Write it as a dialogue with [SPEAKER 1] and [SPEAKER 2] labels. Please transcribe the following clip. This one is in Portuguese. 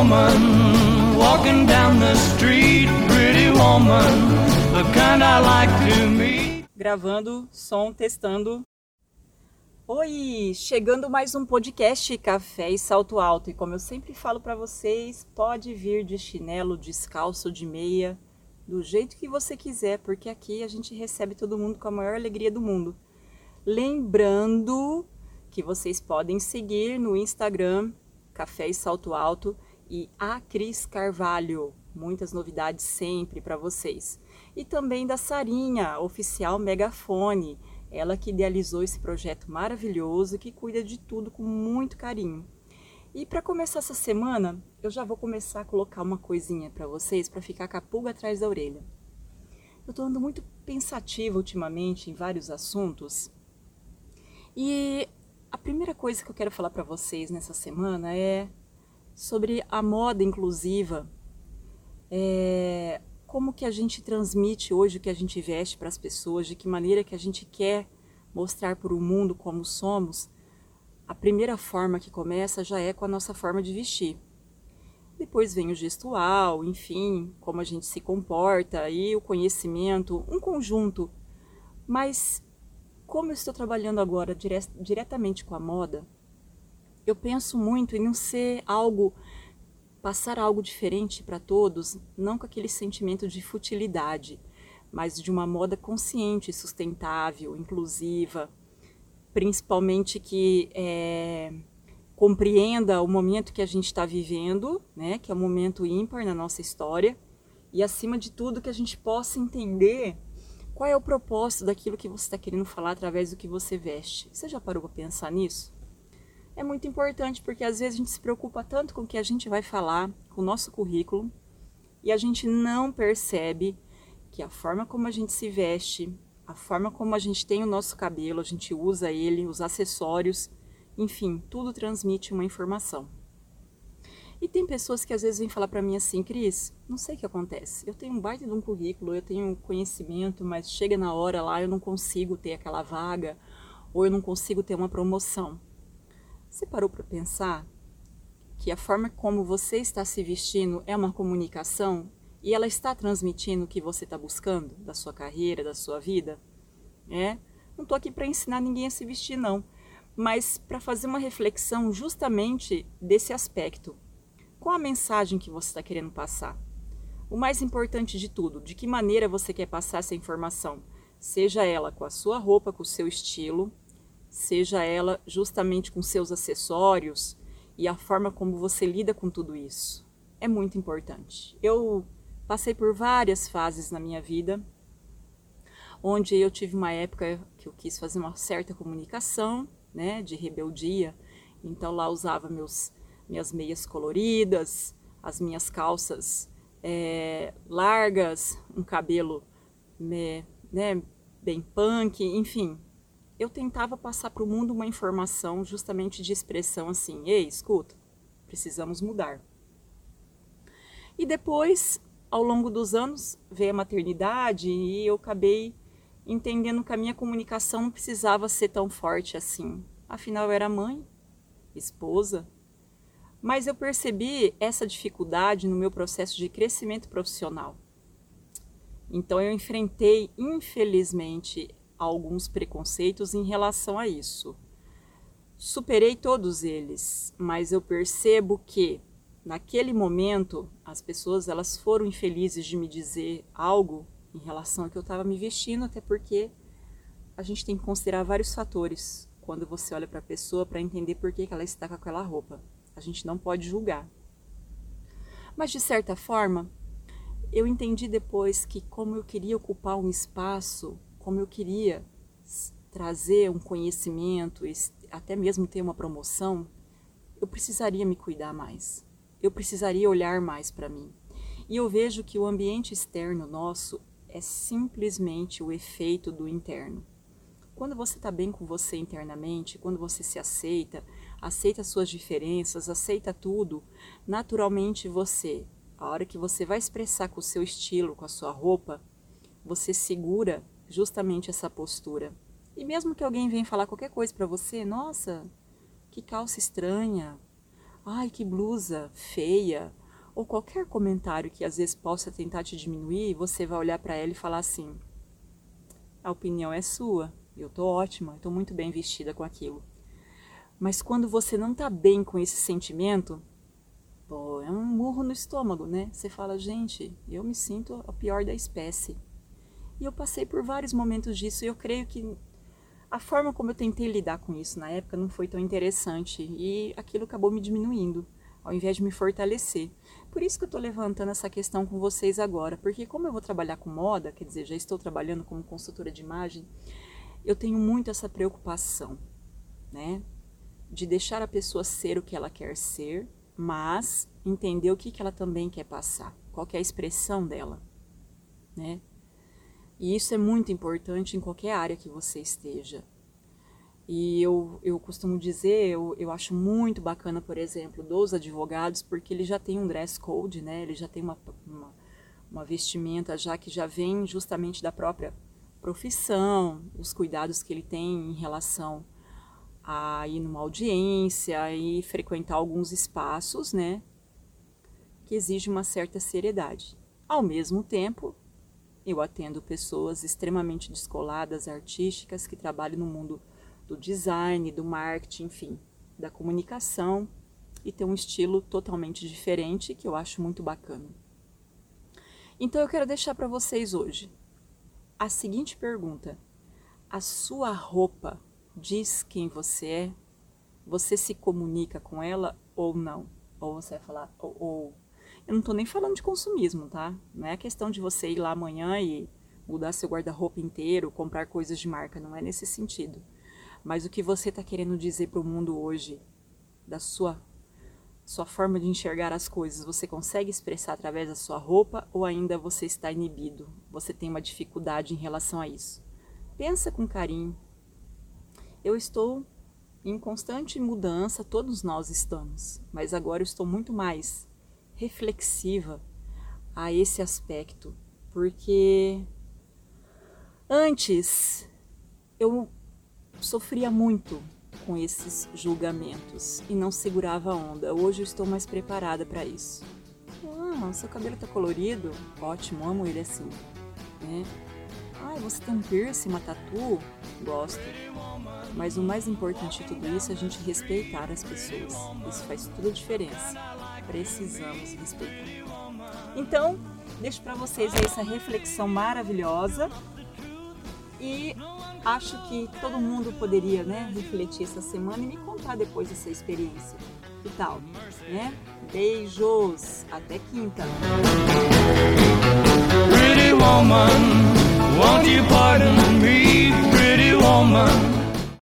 [SPEAKER 1] woman walking down the street, pretty woman, the kind I like to meet.
[SPEAKER 2] Gravando, som, testando. Oi, chegando mais um podcast Café e Salto Alto. E como eu sempre falo para vocês, pode vir de chinelo, descalço, de meia, do jeito que você quiser, porque aqui a gente recebe todo mundo com a maior alegria do mundo. Lembrando que vocês podem seguir no Instagram Café e Salto Alto e a Cris Carvalho. Muitas novidades sempre para vocês. E também da Sarinha, oficial Megafone, ela que idealizou esse projeto maravilhoso que cuida de tudo com muito carinho. E para começar essa semana, eu já vou começar a colocar uma coisinha para vocês para ficar com a pulga atrás da orelha. Eu estou andando muito pensativa ultimamente em vários assuntos. E a primeira coisa que eu quero falar para vocês nessa semana é sobre a moda inclusiva. É, como que a gente transmite hoje o que a gente veste para as pessoas, de que maneira que a gente quer mostrar para o mundo como somos a primeira forma que começa já é com a nossa forma de vestir. Depois vem o gestual, enfim, como a gente se comporta e o conhecimento, um conjunto. Mas como eu estou trabalhando agora dire diretamente com a moda, eu penso muito em não ser algo, passar algo diferente para todos, não com aquele sentimento de futilidade, mas de uma moda consciente, sustentável, inclusiva, principalmente que é, compreenda o momento que a gente está vivendo, né, que é um momento ímpar na nossa história, e acima de tudo que a gente possa entender qual é o propósito daquilo que você está querendo falar através do que você veste. Você já parou para pensar nisso? É muito importante porque às vezes a gente se preocupa tanto com o que a gente vai falar, com o nosso currículo, e a gente não percebe que a forma como a gente se veste, a forma como a gente tem o nosso cabelo, a gente usa ele, os acessórios, enfim, tudo transmite uma informação. E tem pessoas que às vezes vêm falar para mim assim, Cris, não sei o que acontece. Eu tenho um baita de um currículo, eu tenho conhecimento, mas chega na hora lá eu não consigo ter aquela vaga ou eu não consigo ter uma promoção. Você parou para pensar que a forma como você está se vestindo é uma comunicação e ela está transmitindo o que você está buscando da sua carreira, da sua vida, é? Não estou aqui para ensinar ninguém a se vestir não, mas para fazer uma reflexão justamente desse aspecto. Qual a mensagem que você está querendo passar? O mais importante de tudo, de que maneira você quer passar essa informação? Seja ela com a sua roupa, com o seu estilo, seja ela justamente com seus acessórios e a forma como você lida com tudo isso. É muito importante. Eu Passei por várias fases na minha vida, onde eu tive uma época que eu quis fazer uma certa comunicação, né, de rebeldia. Então lá usava meus minhas meias coloridas, as minhas calças é, largas, um cabelo né, bem punk, enfim. Eu tentava passar para o mundo uma informação justamente de expressão assim: ei, escuta, precisamos mudar. E depois ao longo dos anos veio a maternidade e eu acabei entendendo que a minha comunicação não precisava ser tão forte assim. Afinal, eu era mãe, esposa. Mas eu percebi essa dificuldade no meu processo de crescimento profissional. Então, eu enfrentei, infelizmente, alguns preconceitos em relação a isso. Superei todos eles, mas eu percebo que naquele momento as pessoas elas foram infelizes de me dizer algo em relação a que eu estava me vestindo, até porque a gente tem que considerar vários fatores quando você olha para a pessoa para entender por que, que ela está com aquela roupa. A gente não pode julgar. Mas de certa forma, eu entendi depois que como eu queria ocupar um espaço, como eu queria trazer um conhecimento, até mesmo ter uma promoção, eu precisaria me cuidar mais eu precisaria olhar mais para mim. E eu vejo que o ambiente externo nosso é simplesmente o efeito do interno. Quando você está bem com você internamente, quando você se aceita, aceita suas diferenças, aceita tudo, naturalmente você, a hora que você vai expressar com o seu estilo, com a sua roupa, você segura justamente essa postura. E mesmo que alguém venha falar qualquer coisa para você, nossa, que calça estranha, ai que blusa feia, ou qualquer comentário que às vezes possa tentar te diminuir, você vai olhar para ela e falar assim: a opinião é sua, eu tô ótima, eu tô muito bem vestida com aquilo. Mas quando você não tá bem com esse sentimento, pô, é um murro no estômago, né? Você fala, gente, eu me sinto a pior da espécie. E eu passei por vários momentos disso e eu creio que a forma como eu tentei lidar com isso na época não foi tão interessante e aquilo acabou me diminuindo, ao invés de me fortalecer. Por isso que eu estou levantando essa questão com vocês agora, porque como eu vou trabalhar com moda, quer dizer, já estou trabalhando como consultora de imagem, eu tenho muito essa preocupação, né? De deixar a pessoa ser o que ela quer ser, mas entender o que, que ela também quer passar, qual é a expressão dela, né? E isso é muito importante em qualquer área que você esteja. E eu, eu costumo dizer, eu, eu acho muito bacana, por exemplo, dos advogados, porque ele já tem um dress code, né? Ele já tem uma, uma, uma vestimenta já que já vem justamente da própria profissão, os cuidados que ele tem em relação a ir numa audiência e frequentar alguns espaços, né? Que exige uma certa seriedade. Ao mesmo tempo, eu atendo pessoas extremamente descoladas, artísticas, que trabalham no mundo do design, do marketing, enfim, da comunicação e tem um estilo totalmente diferente que eu acho muito bacana. Então eu quero deixar para vocês hoje a seguinte pergunta: a sua roupa diz quem você é? Você se comunica com ela ou não? Ou você vai falar ou, ou eu não estou nem falando de consumismo, tá? Não é questão de você ir lá amanhã e mudar seu guarda-roupa inteiro, comprar coisas de marca, não é nesse sentido. Mas o que você está querendo dizer para o mundo hoje, da sua sua forma de enxergar as coisas, você consegue expressar através da sua roupa ou ainda você está inibido? Você tem uma dificuldade em relação a isso? Pensa com carinho. Eu estou em constante mudança, todos nós estamos, mas agora eu estou muito mais reflexiva a esse aspecto, porque antes eu sofria muito com esses julgamentos e não segurava a onda. Hoje eu estou mais preparada para isso. Ah, seu cabelo tá colorido? Ótimo, amo ele assim. Né? Ah, você tem um piercing, uma tatu? Gosto. Mas o mais importante de tudo isso é a gente respeitar as pessoas. Isso faz toda a diferença. Precisamos respeitar. Então, deixo para vocês essa reflexão maravilhosa e acho que todo mundo poderia né, refletir essa semana e me contar depois essa experiência. Que tal? Né? Beijos! Até quinta! Pretty woman, won't you pardon me, pretty woman?